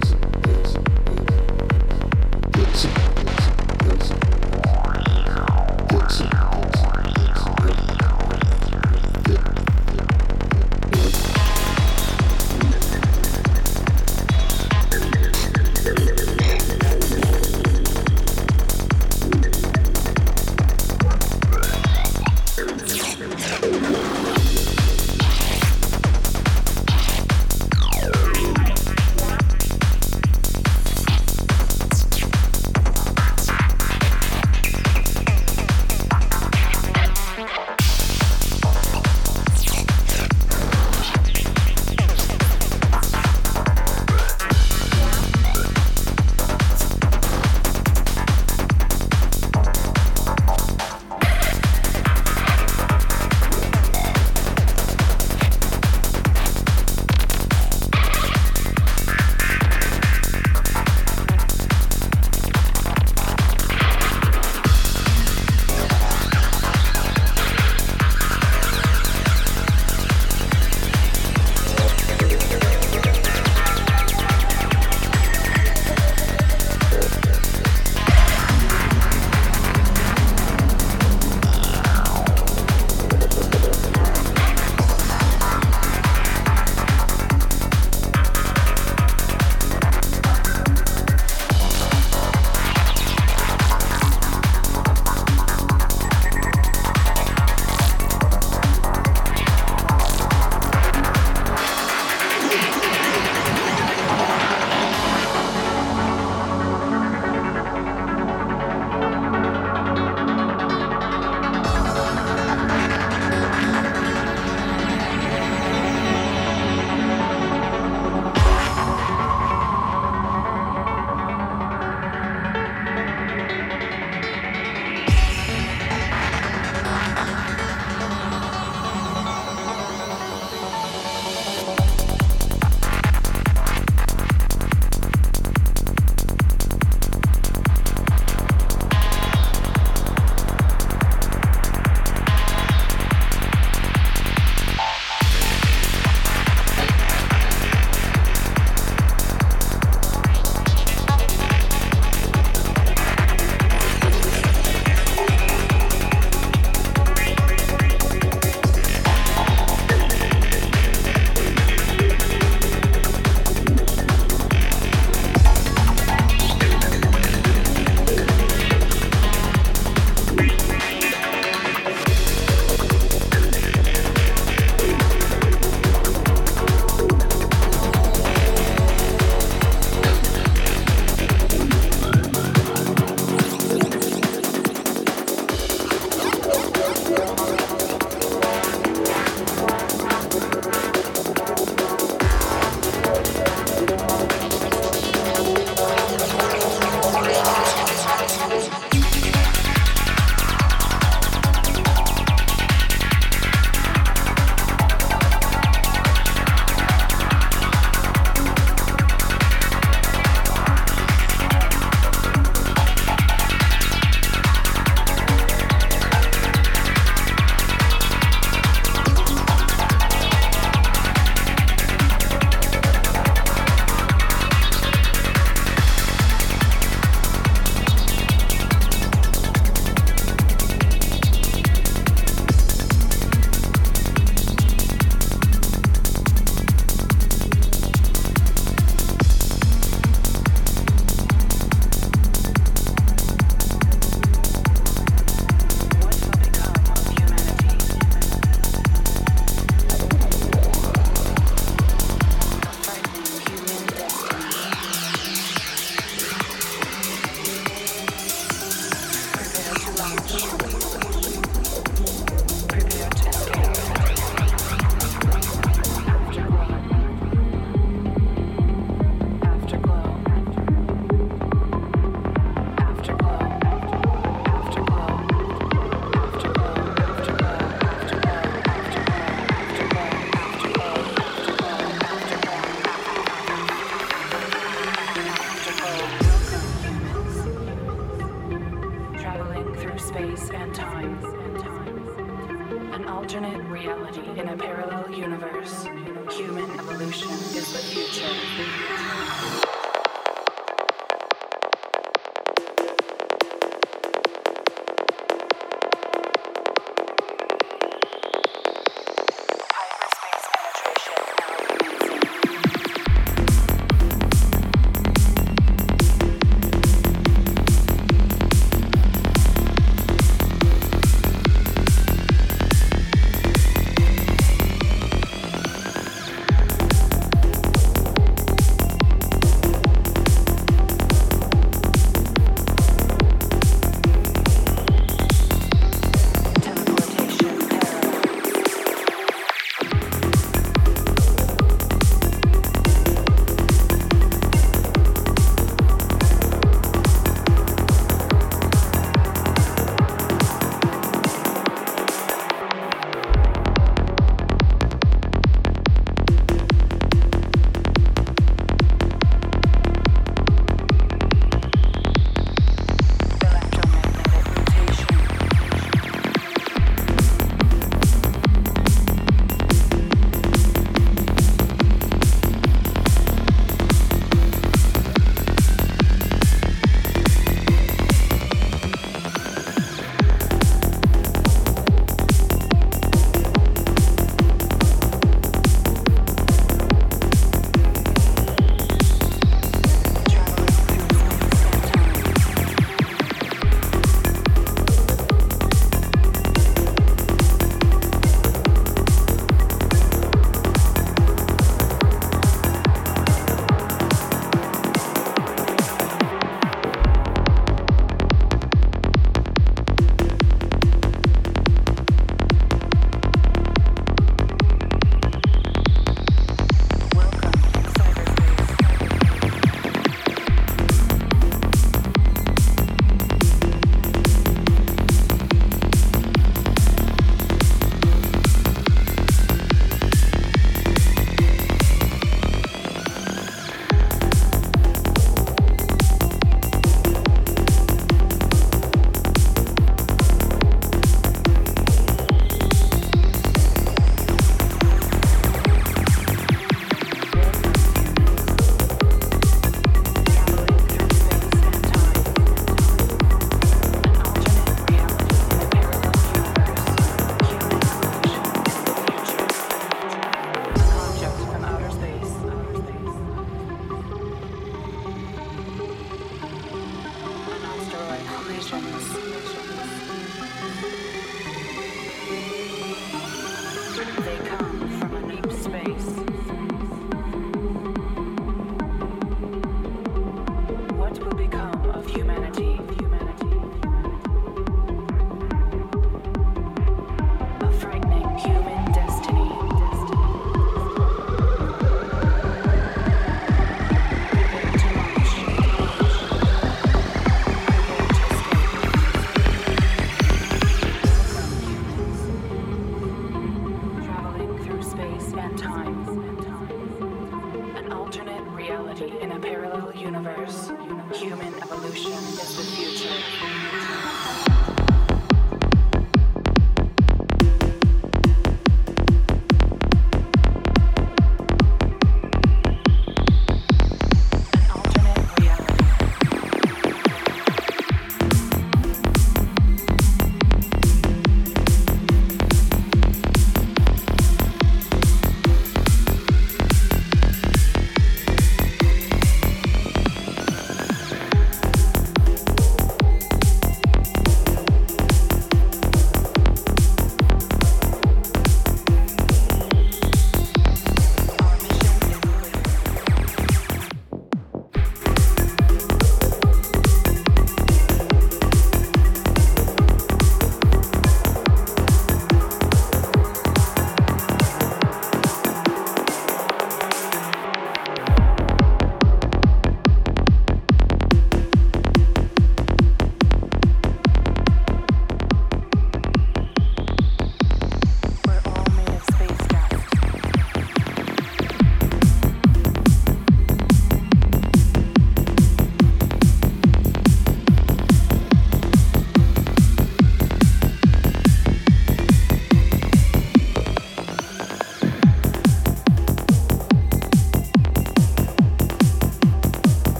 disappears.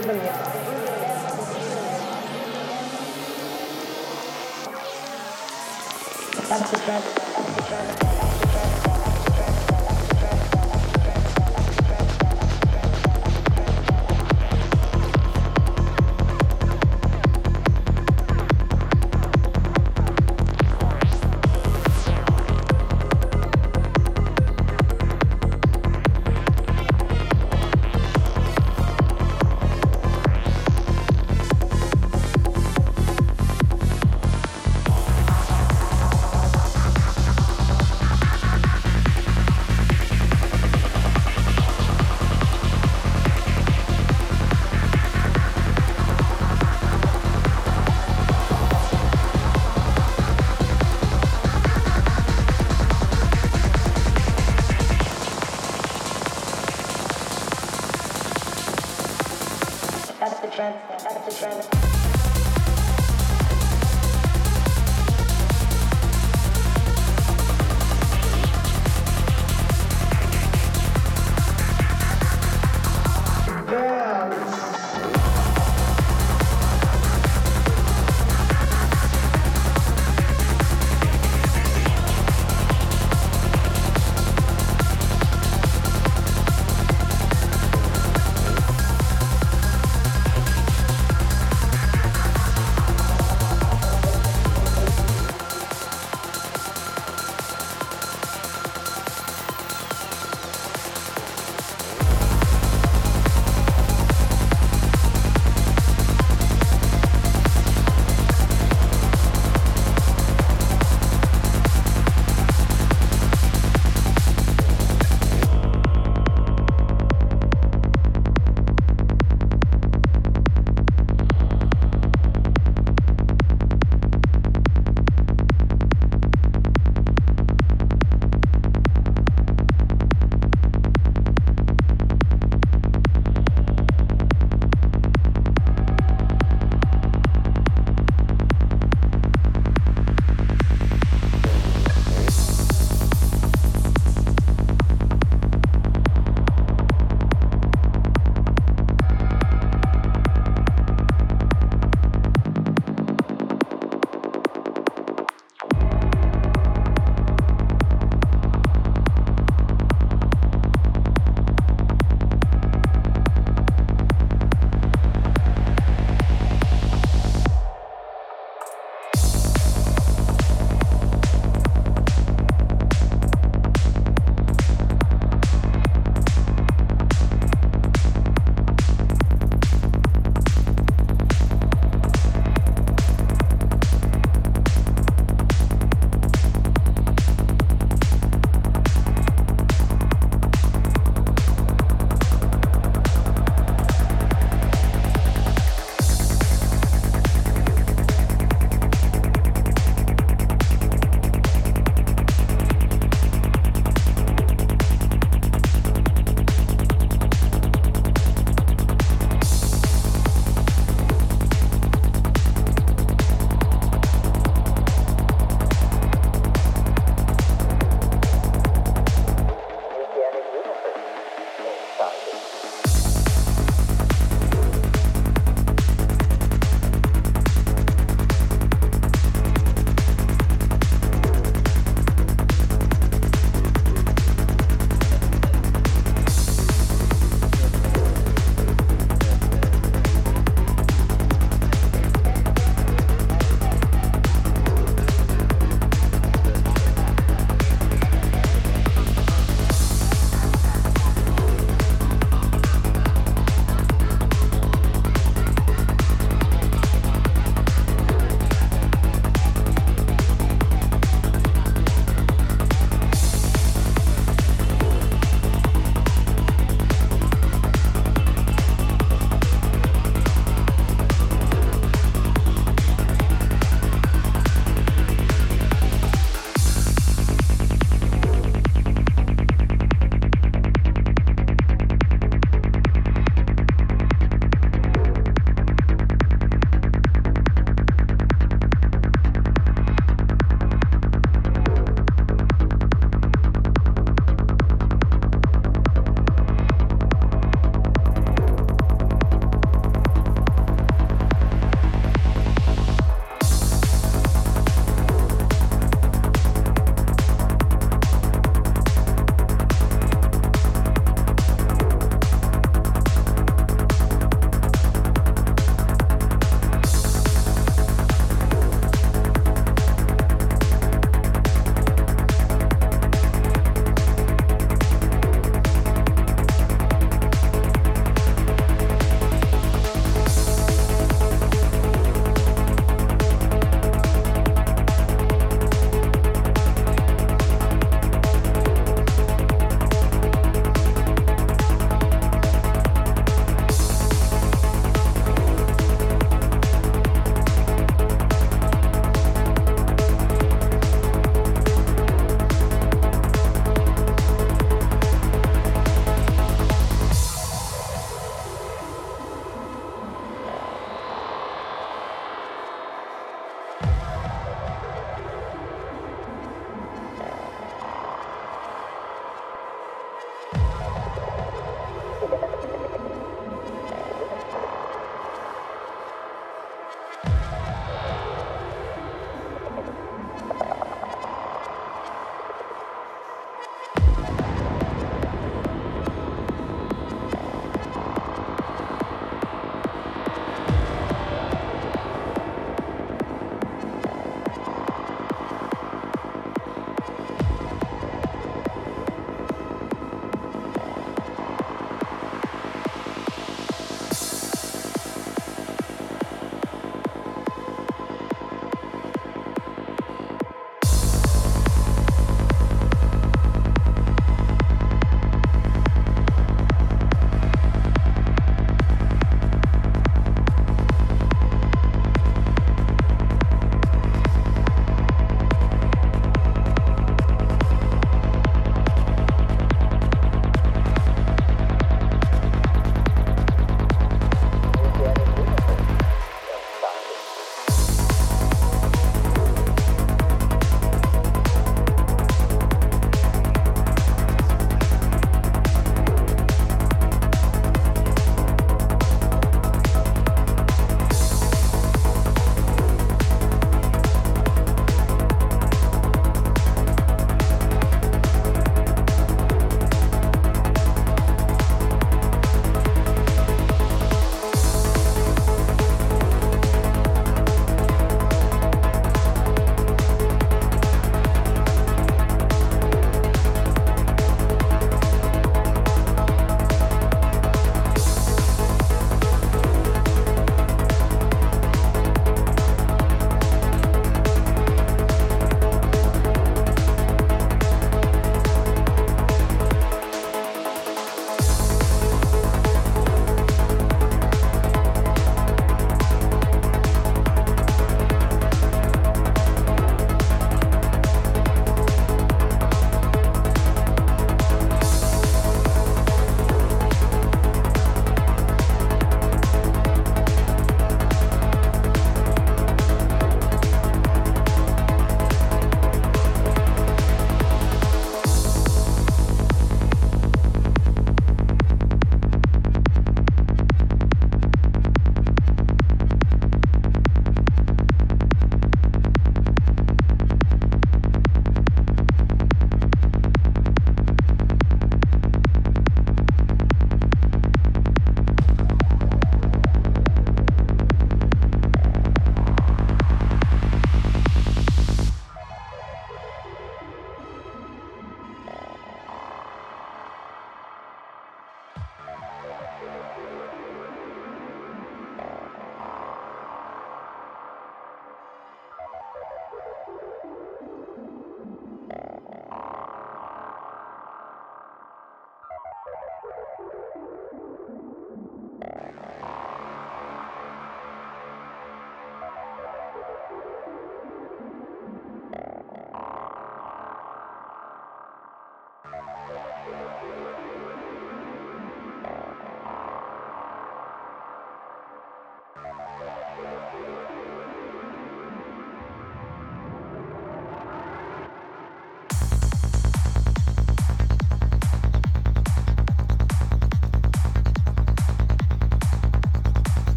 urban